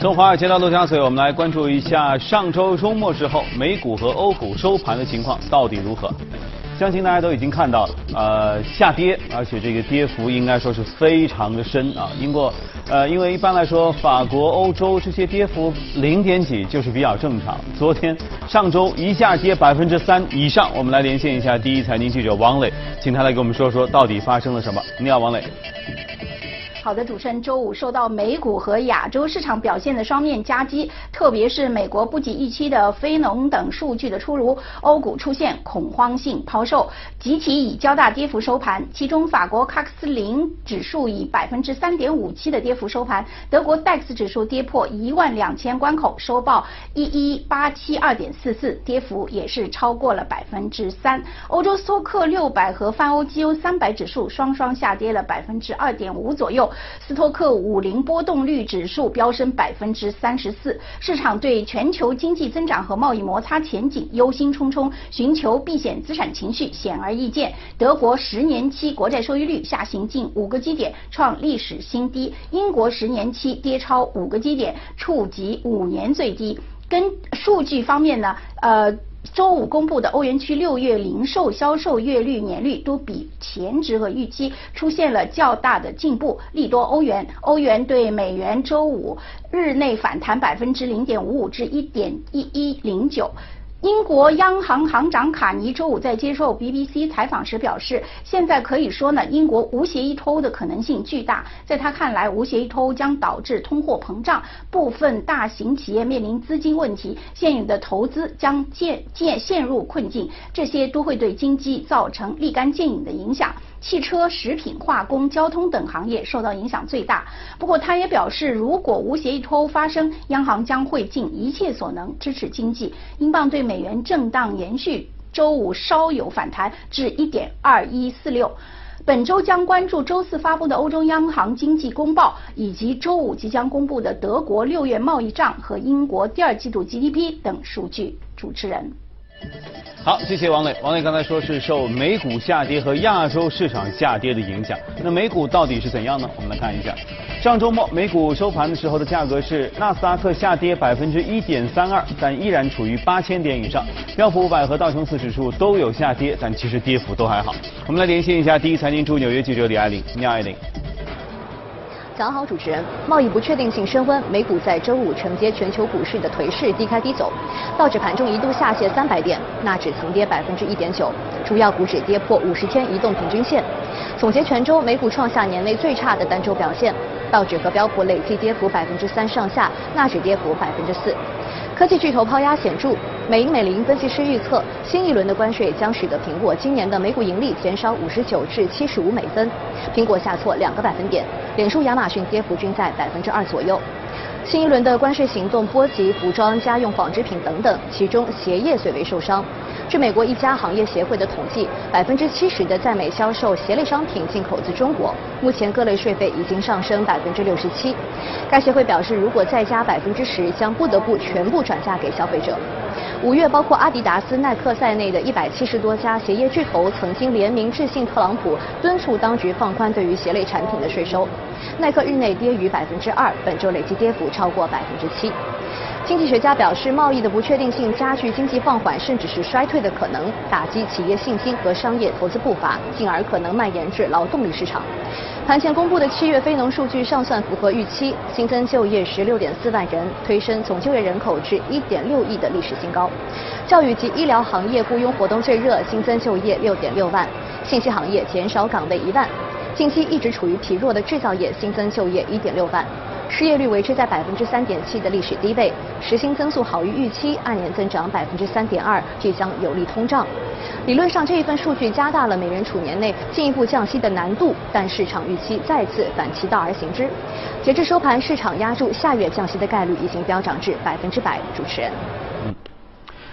从华尔街到陆家嘴，我们来关注一下上周周末之后美股和欧股收盘的情况到底如何？相信大家都已经看到了，呃，下跌，而且这个跌幅应该说是非常的深啊。因过，呃，因为一般来说，法国、欧洲这些跌幅零点几就是比较正常。昨天、上周一下跌百分之三以上，我们来连线一下第一财经记者王磊，请他来给我们说说到底发生了什么。你好，王磊。好的，主持人，周五受到美股和亚洲市场表现的双面夹击，特别是美国不及预期的非农等数据的出炉，欧股出现恐慌性抛售，集体以较大跌幅收盘。其中，法国卡克斯林指数以百分之三点五七的跌幅收盘，德国 DAX 指数跌破一万两千关口，收报一一八七二点四四，跌幅也是超过了百分之三。欧洲斯托克六百和泛欧绩优三百指数双双下跌了百分之二点五左右。斯托克五零波动率指数飙升百分之三十四，市场对全球经济增长和贸易摩擦前景忧心忡忡，寻求避险资产情绪显而易见。德国十年期国债收益率下行近五个基点，创历史新低；英国十年期跌超五个基点，触及五年最低。跟数据方面呢，呃。周五公布的欧元区六月零售销售月率年率都比前值和预期出现了较大的进步，利多欧元。欧元对美元周五日内反弹百分之零点五五至一点一一零九。英国央行行长卡尼周五在接受 BBC 采访时表示，现在可以说呢，英国无协议脱欧的可能性巨大。在他看来，无协议脱欧将导致通货膨胀，部分大型企业面临资金问题，现有的投资将渐渐陷入困境，这些都会对经济造成立竿见影的影响。汽车、食品、化工、交通等行业受到影响最大。不过，他也表示，如果无协议脱欧发生，央行将会尽一切所能支持经济。英镑对美元震荡延续，周五稍有反弹至一点二一四六。本周将关注周四发布的欧洲央行经济公报，以及周五即将公布的德国六月贸易账和英国第二季度 GDP 等数据。主持人。好，谢谢王磊。王磊刚才说是受美股下跌和亚洲市场下跌的影响。那美股到底是怎样呢？我们来看一下，上周末美股收盘的时候的价格是纳斯达克下跌百分之一点三二，但依然处于八千点以上。标普五百和道琼斯指数都有下跌，但其实跌幅都还好。我们来连线一下第一财经驻纽约记者李爱玲，你好，爱玲。早好，主持人。贸易不确定性升温，美股在周五承接全球股市的颓势低开低走，道指盘中一度下泻三百点，纳指曾跌百分之一点九，主要股指跌破五十天移动平均线。总结全周，美股创下年内最差的单周表现，道指和标普累计跌幅百分之三上下，纳指跌幅百分之四。科技巨头抛压显著，美银美林分析师预测，新一轮的关税将使得苹果今年的每股盈利减少五十九至七十五美分，苹果下挫两个百分点，脸书、亚马逊跌幅均在百分之二左右。新一轮的关税行动波及服装、家用、纺织品等等，其中鞋业最为受伤。据美国一家行业协会的统计，百分之七十的在美销售鞋类商品进口自中国。目前各类税费已经上升百分之六十七。该协会表示，如果再加百分之十，将不得不全部转嫁给消费者。五月，包括阿迪达斯、耐克在内的一百七十多家鞋业巨头曾经联名致信特朗普，敦促当局放宽对于鞋类产品的税收。耐克日内跌逾百分之二，本周累计跌幅超过百分之七。经济学家表示，贸易的不确定性加剧经济放缓甚至是衰退的可能，打击企业信心和商业投资步伐，进而可能蔓延至劳动力市场。盘前公布的七月非农数据尚算符合预期，新增就业十六点四万人，推升总就业人口至一点六亿的历史新高。教育及医疗行业雇佣活动最热，新增就业六点六万，信息行业减少岗位一万。近期一直处于疲弱的制造业新增就业一点六万。失业率维持在百分之三点七的历史低位，实薪增速好于预期，按年增长百分之三点二，这将有利通胀。理论上这一份数据加大了美联储年内进一步降息的难度，但市场预期再次反其道而行之。截至收盘，市场压住下月降息的概率已经飙涨至百分之百。主持人。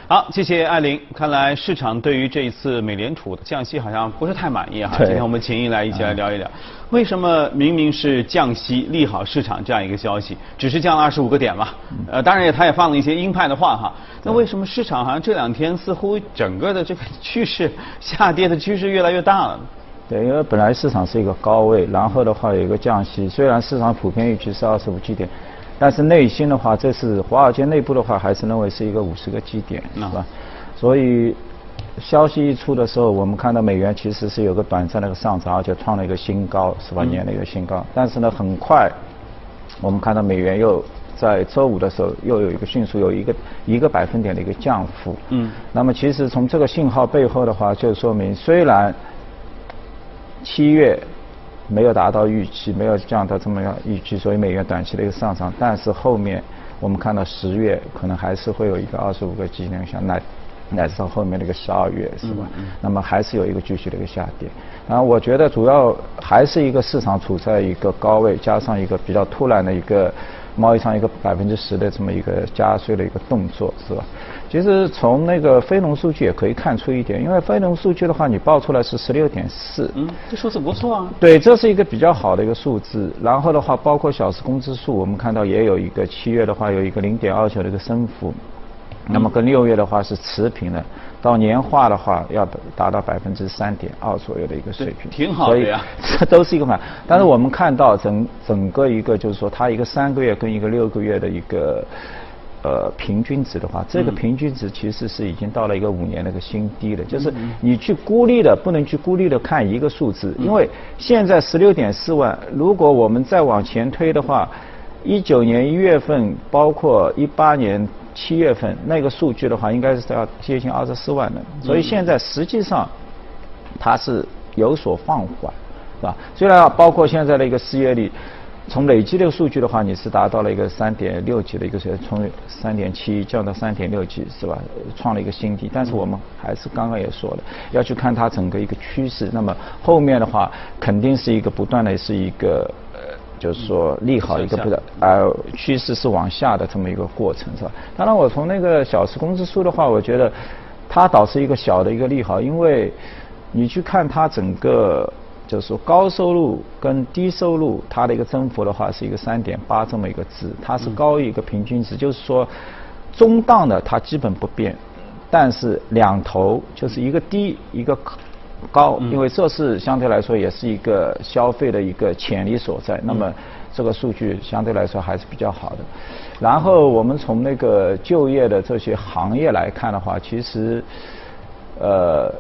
好，谢谢艾琳。看来市场对于这一次美联储的降息好像不是太满意哈。今天我们请你来一起来聊一聊，为什么明明是降息利好市场这样一个消息，只是降了二十五个点嘛？呃，当然也他也放了一些鹰派的话哈。那为什么市场好像这两天似乎整个的这个趋势下跌的趋势越来越大了？对，因为本来市场是一个高位，然后的话有一个降息，虽然市场普遍预期是二十五基点。但是内心的话，这是华尔街内部的话，还是认为是一个五十个基点，是吧？所以消息一出的时候，我们看到美元其实是有个短暂的一个上涨，而且创了一个新高，是吧年的一个新高。但是呢，很快我们看到美元又在周五的时候又有一个迅速有一个一个百分点的一个降幅。嗯。那么其实从这个信号背后的话，就说明虽然七月。没有达到预期，没有降到这么样预期，所以美元短期的一个上涨。但是后面我们看到十月可能还是会有一个二十五个基点下，乃乃至到后面的一个十二月，是吧？那么还是有一个继续的一个下跌。然后，我觉得主要还是一个市场处在一个高位，加上一个比较突然的一个贸易上一个百分之十的这么一个加税的一个动作，是吧？其实从那个非农数据也可以看出一点，因为非农数据的话，你报出来是十六点四，嗯，这数字不错啊。对，这是一个比较好的一个数字。然后的话，包括小时工资数，我们看到也有一个七月的话有一个零点二九的一个升幅，那么跟六月的话是持平的。到年化的话要达到百分之三点二左右的一个水平，挺好的呀。这都是一个嘛，但是我们看到整整个一个就是说，它一个三个月跟一个六个月的一个。呃，平均值的话，这个平均值其实是已经到了一个五年的一个新低了。就是你去孤立的，不能去孤立的看一个数字，因为现在十六点四万，如果我们再往前推的话，一九年一月份，包括一八年七月份那个数据的话，应该是要接近二十四万的。所以现在实际上它是有所放缓，是吧？虽然包括现在的一个失业率。从累计这个数据的话，你是达到了一个三点六级的一个水平，从三点七降到三点六级，是吧？创了一个新低。但是我们还是刚刚也说了，要去看它整个一个趋势。那么后面的话，肯定是一个不断的是一个呃，就是说利好一个不的，呃，趋势是往下的这么一个过程，是吧？当然，我从那个小时工资数的话，我觉得它导致一个小的一个利好，因为你去看它整个。就是说，高收入跟低收入，它的一个增幅的话是一个三点八这么一个值，它是高于一个平均值。就是说，中档的它基本不变，但是两头就是一个低一个高，因为这是相对来说也是一个消费的一个潜力所在。那么这个数据相对来说还是比较好的。然后我们从那个就业的这些行业来看的话，其实，呃。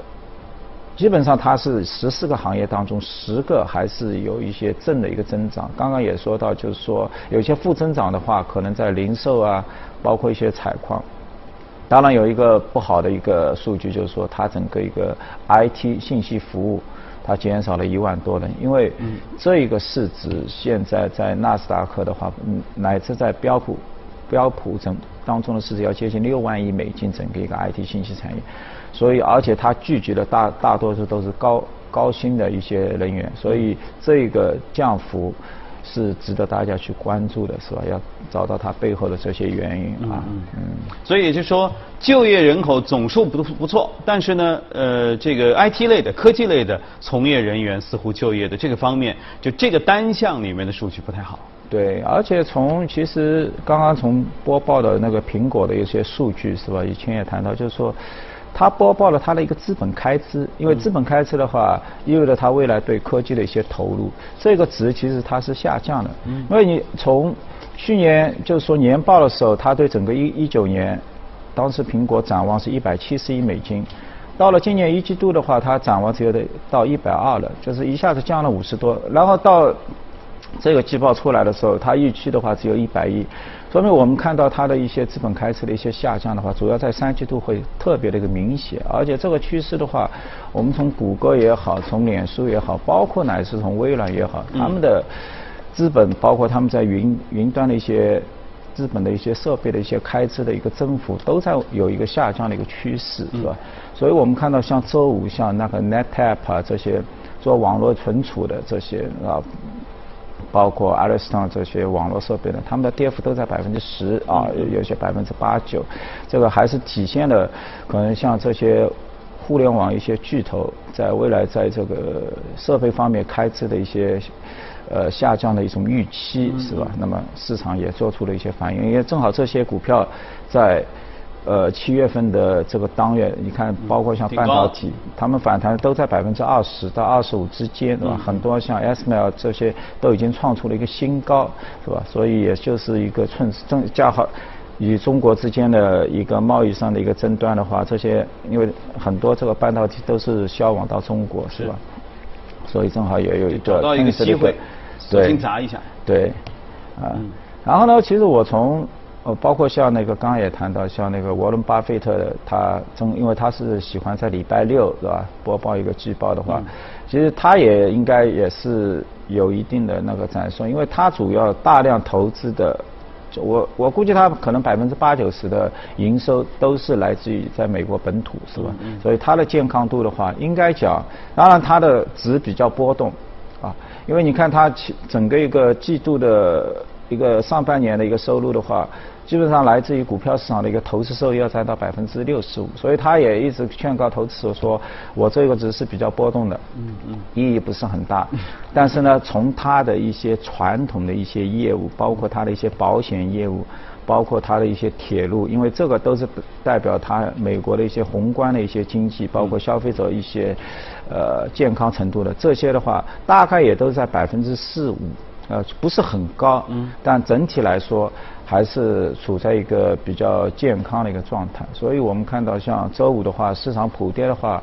基本上它是十四个行业当中十个还是有一些正的一个增长。刚刚也说到，就是说有些负增长的话，可能在零售啊，包括一些采矿。当然有一个不好的一个数据，就是说它整个一个 IT 信息服务，它减少了一万多人，因为这一个市值现在在纳斯达克的话，乃至在标普标普整当中的市值要接近六万亿美金，整个一个 IT 信息产业。所以，而且它聚集的大大多数都是高高薪的一些人员，所以这个降幅是值得大家去关注的，是吧？要找到它背后的这些原因啊。嗯。所以也就是说，就业人口总数不不错，但是呢，呃，这个 IT 类的、科技类的从业人员似乎就业的这个方面，就这个单项里面的数据不太好。对，而且从其实刚刚从播报的那个苹果的一些数据，是吧？以前也谈到，就是说。它播报了它的一个资本开支，因为资本开支的话，意味着它未来对科技的一些投入，这个值其实它是下降的。因为你从去年就是说年报的时候，它对整个一一九年，当时苹果展望是一百七十亿美金，到了今年一季度的话，它展望只有得到一百二了，就是一下子降了五十多，然后到这个季报出来的时候，它预期的话只有一百亿。说明我们看到它的一些资本开支的一些下降的话，主要在三季度会特别的一个明显，而且这个趋势的话，我们从谷歌也好，从脸书也好，包括乃至从微软也好，他们的资本包括他们在云云端的一些资本的一些设备的一些开支的一个增幅都在有一个下降的一个趋势，是吧？所以我们看到像周五像那个 NetApp 啊这些做网络存储的这些啊。包括 s t o n 这些网络设备呢，他们的跌幅都在百分之十啊，有些百分之八九，这个还是体现了可能像这些互联网一些巨头在未来在这个设备方面开支的一些呃下降的一种预期，是吧？那么市场也做出了一些反应，因为正好这些股票在。呃，七月份的这个当月，你看，包括像半导体，他们反弹都在百分之二十到二十五之间，对吧？很多像 SML 这些都已经创出了一个新高，是吧？所以也就是一个趁正加好与中国之间的一个贸易上的一个争端的话，这些因为很多这个半导体都是销往到中国，是吧？所以正好也有一个找到一个机会，对，砸一下，对，啊，然后呢，其实我从呃，包括像那个刚刚也谈到，像那个沃伦巴菲特，他中，因为他是喜欢在礼拜六是吧播报一个季报的话，其实他也应该也是有一定的那个展示，因为他主要大量投资的，我我估计他可能百分之八九十的营收都是来自于在美国本土是吧？所以他的健康度的话，应该讲，当然他的值比较波动啊，因为你看它整个一个季度的一个上半年的一个收入的话。基本上来自于股票市场的一个投资收益要占到百分之六十五，所以他也一直劝告投资者说，我这个只是比较波动的，嗯嗯，意义不是很大。但是呢，从他的一些传统的一些业务，包括他的一些保险业务，包括他的一些铁路，因为这个都是代表他美国的一些宏观的一些经济，包括消费者一些呃健康程度的这些的话，大概也都在百分之四五，呃，不是很高，嗯，但整体来说。还是处在一个比较健康的一个状态，所以我们看到像周五的话，市场普跌的话，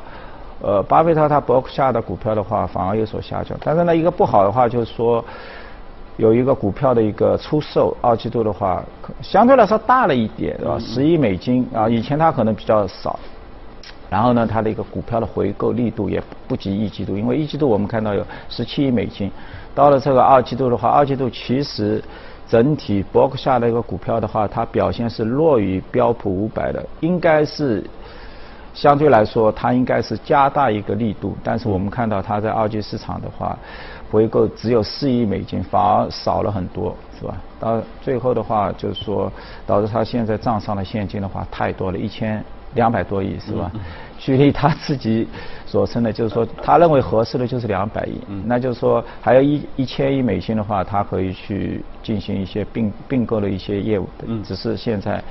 呃，巴菲特他博克夏的股票的话反而有所下降。但是呢，一个不好的话就是说，有一个股票的一个出售，二季度的话相对来说大了一点，对吧？十亿美金啊，以前它可能比较少。然后呢，它的一个股票的回购力度也不及一季度，因为一季度我们看到有十七亿美金，到了这个二季度的话，二季度其实。整体博克夏的一个股票的话，它表现是弱于标普五百的，应该是相对来说，它应该是加大一个力度。但是我们看到它在二级市场的话，回购只有四亿美金，反而少了很多，是吧？到最后的话，就是说导致它现在账上的现金的话太多了，一千两百多亿，是吧？距离他自己所称的，就是说，他认为合适的就是两百亿，那就是说，还有一一千亿美金的话，他可以去进行一些并并购的一些业务，只是现在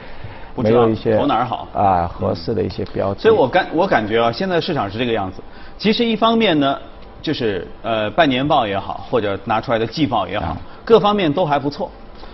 没有一些投哪儿好啊合适的一些标的。所以我感我感觉啊，现在市场是这个样子。其实一方面呢，就是呃半年报也好，或者拿出来的季报也好，各方面都还不错。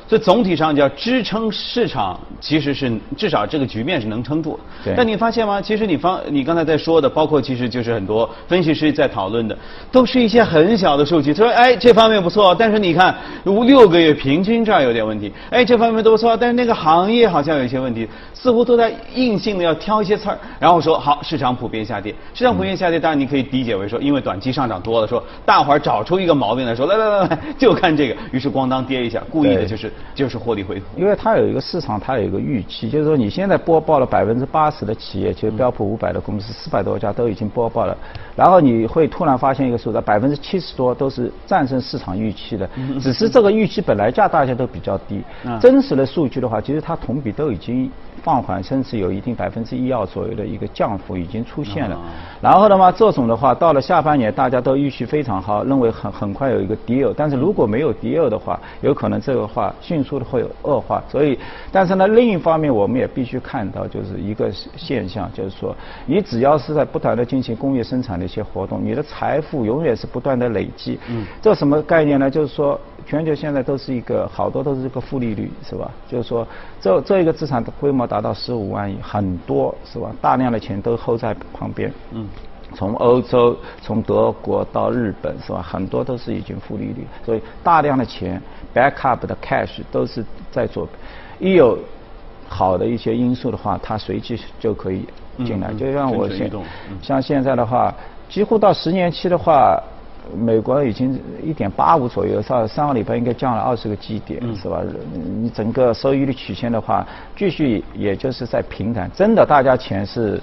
所以总体上叫支撑市场，其实是至少这个局面是能撑住。但你发现吗？其实你方你刚才在说的，包括其实就是很多分析师在讨论的，都是一些很小的数据。他说：“哎，这方面不错，但是你看，五六个月平均这儿有点问题。哎，这方面都不错，但是那个行业好像有一些问题，似乎都在硬性的要挑一些刺儿，然后说好，市场普遍下跌。市场普遍下跌，当然你可以理解为说，因为短期上涨多了，说大伙儿找出一个毛病来说，来来来来，就看这个，于是咣当跌一下，故意的就是。就是获利回吐，因为它有一个市场，它有一个预期，就是说你现在播报了百分之八十的企业，其实标普五百的公司四百多家都已经播报了，然后你会突然发现一个数字，百分之七十多都是战胜市场预期的，只是这个预期本来价大家都比较低，真实的数据的话，其实它同比都已经。放缓，甚至有一定百分之一二左右的一个降幅已经出现了。然后的话，这种的话，到了下半年，大家都预期非常好，认为很很快有一个跌偶。但是如果没有跌偶的话，有可能这个话迅速的会有恶化。所以，但是呢，另一方面，我们也必须看到，就是一个现象，就是说，你只要是在不断的进行工业生产的一些活动，你的财富永远是不断的累积。嗯。这什么概念呢？就是说。全球现在都是一个好多都是一个负利率，是吧？就是说，这这一个资产的规模达到十五万亿，很多是吧？大量的钱都 hold 在旁边。嗯。从欧洲、从德国到日本，是吧？很多都是已经负利率，所以大量的钱 backup 的 cash 都是在做。一有好的一些因素的话，它随即就可以进来。就像我现像现在的话，几乎到十年期的话。美国已经一点八五左右，上上个礼拜应该降了二十个基点，是吧？你整个收益率曲线的话，继续也就是在平坦。真的，大家钱是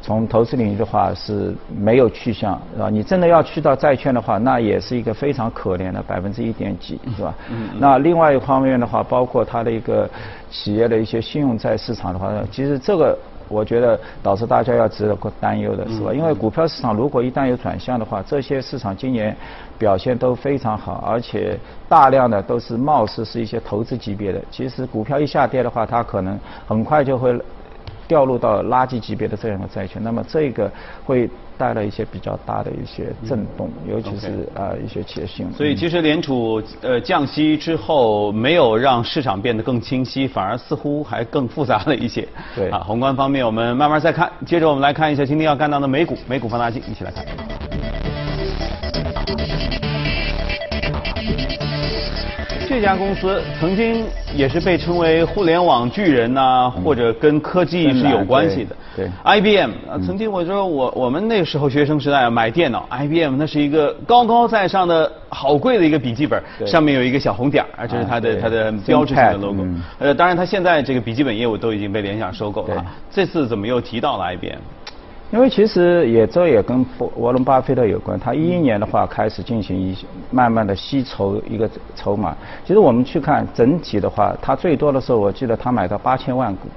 从投资领域的话是没有去向，是吧？你真的要去到债券的话，那也是一个非常可怜的百分之一点几，是吧？那另外一方面的话，包括它的一个企业的一些信用债市场的话，其实这个。我觉得导致大家要值得担忧的是吧？因为股票市场如果一旦有转向的话，这些市场今年表现都非常好，而且大量的都是貌似是一些投资级别的。其实股票一下跌的话，它可能很快就会。掉入到垃圾级别的这样的债券，那么这个会带来一些比较大的一些震动，尤其是啊一些企业信用。所以其实联储呃降息之后，没有让市场变得更清晰，反而似乎还更复杂了一些。对啊，宏观方面我们慢慢再看。接着我们来看一下今天要看到的美股，美股放大镜一起来看。这家公司曾经也是被称为互联网巨人呐，或者跟科技是有关系的。对，IBM 曾经我说我我们那时候学生时代买电脑，IBM 那是一个高高在上的好贵的一个笔记本，上面有一个小红点儿，这是它的它的标志性的 logo。呃，当然它现在这个笔记本业务都已经被联想收购了。这次怎么又提到了 IBM？因为其实也这也跟沃伦巴菲特有关，他一一年的话开始进行一慢慢的吸筹一个筹码。其实我们去看整体的话，他最多的时候我记得他买到八千万股，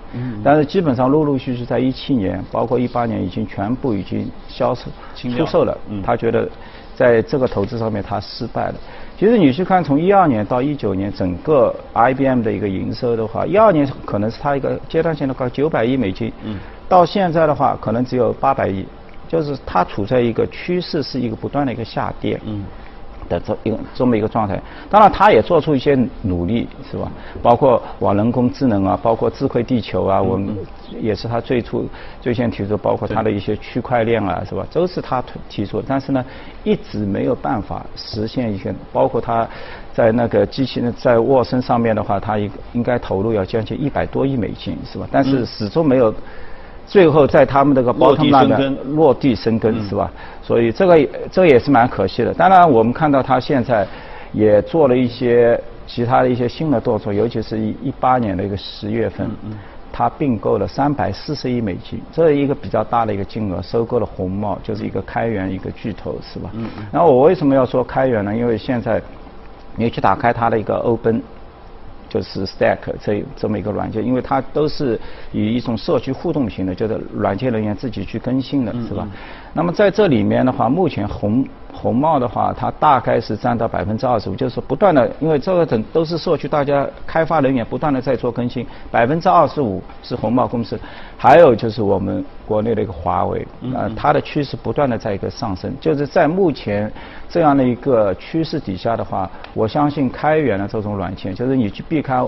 但是基本上陆陆续续在一七年，包括一八年已经全部已经销售出售了。他觉得在这个投资上面他失败了。其实你去看从一二年到一九年整个 IBM 的一个营收的话，一二年可能是它一个阶段性的高九百亿美金。嗯到现在的话，可能只有八百亿，就是它处在一个趋势，是一个不断的一个下跌。嗯。的这一个这么一个状态，当然他也做出一些努力，是吧？包括往人工智能啊，包括智慧地球啊，我们也是他最初最先提出，包括他的一些区块链啊，是吧？都是他提出，但是呢，一直没有办法实现一些，包括他在那个机器人在沃森上面的话，他应应该投入要将近一百多亿美金，是吧？但是始终没有。最后在他们这个包头那边落地生根是吧？所以这个这个也是蛮可惜的。当然我们看到他现在也做了一些其他的一些新的动作，尤其是一一八年的一个十月份，他并购了三百四十亿美金，这是一个比较大的一个金额，收购了红帽，就是一个开源一个巨头是吧？然后我为什么要说开源呢？因为现在你去打开它的一个欧奔。就是 Stack 这这么一个软件，因为它都是以一种社区互动型的，就是软件人员自己去更新的，是吧？那么在这里面的话，目前红。红帽的话，它大概是占到百分之二十五，就是说不断的，因为这个等都是社区大家开发人员不断的在做更新，百分之二十五是红帽公司，还有就是我们国内的一个华为，呃，它的趋势不断的在一个上升，就是在目前这样的一个趋势底下的话，我相信开源的这种软件，就是你去避开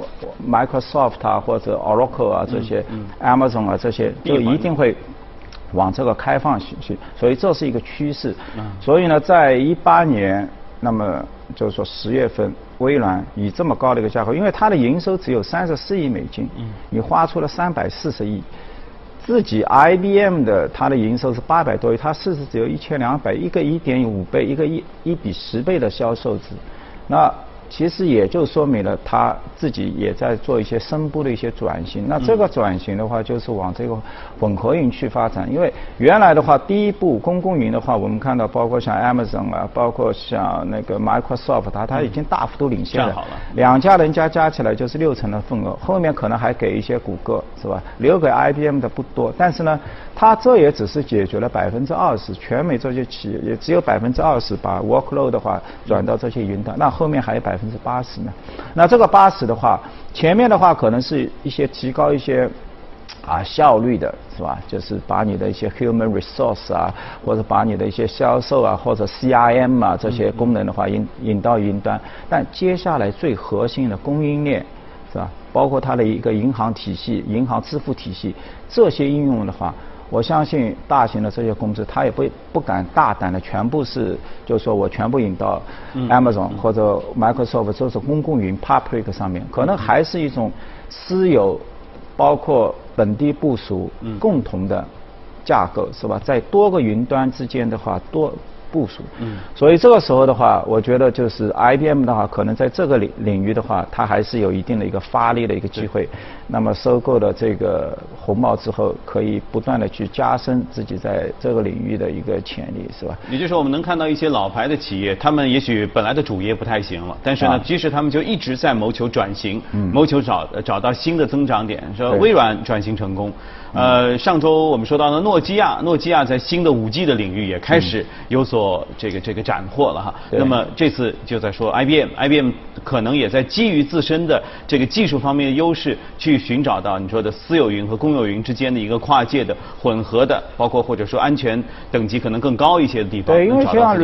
Microsoft 啊或者 Oracle 啊这些，Amazon 啊这些，就一定会。往这个开放去去，所以这是一个趋势。所以呢，在一八年，那么就是说十月份，微软以这么高的一个价格，因为它的营收只有三十四亿美金，你花出了三百四十亿，自己 IBM 的它的营收是八百多亿，它市值只有一千两百，一个一点五倍，一个一一比十倍的销售值，那。其实也就说明了他自己也在做一些声部的一些转型。那这个转型的话，就是往这个混合云去发展。因为原来的话，第一步公共云的话，我们看到包括像 Amazon 啊，包括像那个 Microsoft，它它已经大幅度领先了。两家人家加起来就是六成的份额，后面可能还给一些谷歌，是吧？留给 IBM 的不多。但是呢，它这也只是解决了百分之二十，全美这些企业也只有百分之二十把 workload 的话转到这些云端，那后面还有百分。百分之八十呢？那这个八十的话，前面的话可能是一些提高一些啊效率的，是吧？就是把你的一些 human resource 啊，或者把你的一些销售啊，或者 CRM 啊这些功能的话引引到云端。但接下来最核心的供应链，是吧？包括它的一个银行体系、银行支付体系这些应用的话。我相信大型的这些公司，他也不不敢大胆的全部是，就是说我全部引到 Amazon 或者 Microsoft 这是公共云 Public 上面，可能还是一种私有，包括本地部署共同的架构，是吧？在多个云端之间的话，多部署。嗯，所以这个时候的话，我觉得就是 IBM 的话，可能在这个领领域的话，它还是有一定的一个发力的一个机会。那么收购了这个红帽之后，可以不断的去加深自己在这个领域的一个潜力，是吧？也就是说，我们能看到一些老牌的企业，他们也许本来的主业不太行了，但是呢，即使他们就一直在谋求转型，谋求找找到新的增长点。说微软转型成功。呃，上周我们说到的诺基亚，诺基亚在新的五 G 的领域也开始有所这个这个斩获了哈。那么这次就在说 IBM，IBM 可能也在基于自身的这个技术方面的优势，去寻找到你说的私有云和公有云之间的一个跨界的混合的，包括或者说安全等级可能更高一些的地方。对，因为像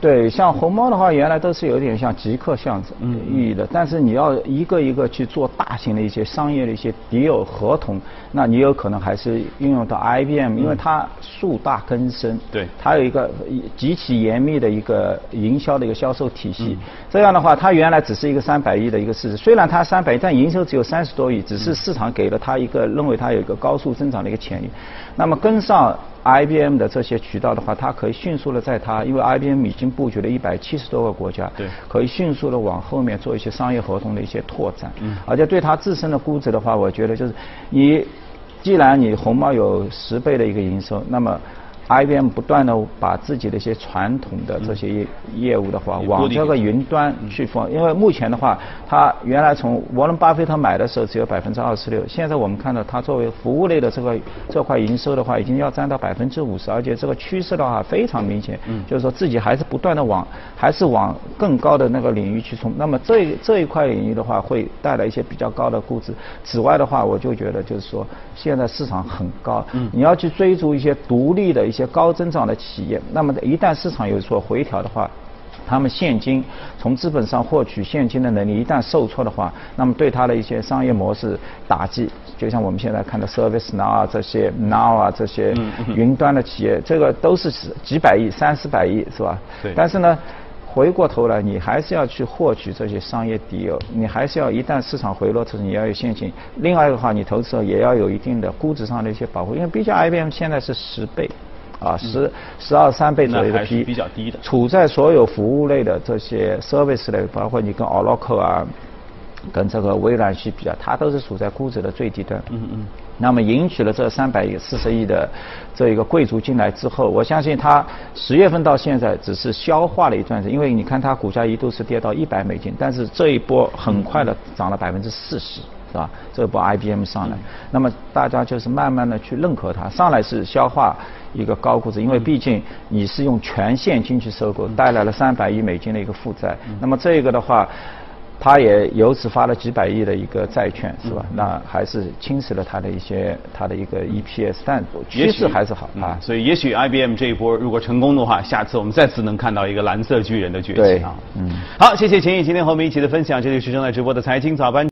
对像红猫的话，原来都是有点像极客像意义的，但是你要一个一个去做大型的一些商业的一些 deal 合同，那你有可能。还是运用到 IBM，因为它树大根深，对，它有一个极其严密的一个营销的一个销售体系。这样的话，它原来只是一个三百亿的一个市值，虽然它三百亿，但营收只有三十多亿，只是市场给了它一个认为它有一个高速增长的一个潜力。那么跟上 IBM 的这些渠道的话，它可以迅速的在它，因为 IBM 已经布局了一百七十多个国家，对，可以迅速的往后面做一些商业合同的一些拓展。嗯，而且对它自身的估值的话，我觉得就是你。既然你红帽有十倍的一个营收，那么。IBM 不断的把自己的一些传统的这些业业务的话，往这个云端去放，因为目前的话，它原来从沃伦巴菲特买的时候只有百分之二十六，现在我们看到它作为服务类的这个这块营收的话，已经要占到百分之五十，而且这个趋势的话非常明显，就是说自己还是不断的往还是往更高的那个领域去冲。那么这这一块领域的话，会带来一些比较高的估值。此外的话，我就觉得就是说，现在市场很高，你要去追逐一些独立的。一些高增长的企业，那么一旦市场有所回调的话，他们现金从资本上获取现金的能力一旦受挫的话，那么对它的一些商业模式打击，就像我们现在看的 Service Now 啊这些 Now 啊这些云端的企业，这个都是几百亿、三四百亿是吧？对。但是呢。回过头来，你还是要去获取这些商业底油，你还是要一旦市场回落时，你要有现金。另外一个话，你投资也要有一定的估值上的一些保护，因为毕竟 IBM 现在是十倍，啊十十二三倍左右的 P，比较低的。处在所有服务类的这些 service 类，包括你跟 Oracle 啊，跟这个微软去比较，它都是处在估值的最低端。嗯嗯。那么赢取了这三百亿、四十亿的这一个贵族进来之后，我相信它十月份到现在只是消化了一段时间，因为你看它股价一度是跌到一百美金，但是这一波很快的涨了百分之四十，是吧？这波 IBM 上来，那么大家就是慢慢的去认可它，上来是消化一个高估值，因为毕竟你是用全现金去收购，带来了三百亿美金的一个负债，那么这个的话。他也由此发了几百亿的一个债券，是吧？那还是侵蚀了他的一些他的一个 EPS，但趋势还是好啊。所以也许 IBM 这一波如果成功的话，下次我们再次能看到一个蓝色巨人的崛起啊。嗯。好，谢谢秦毅今天和我们一起的分享，这里是正在直播的财经早班。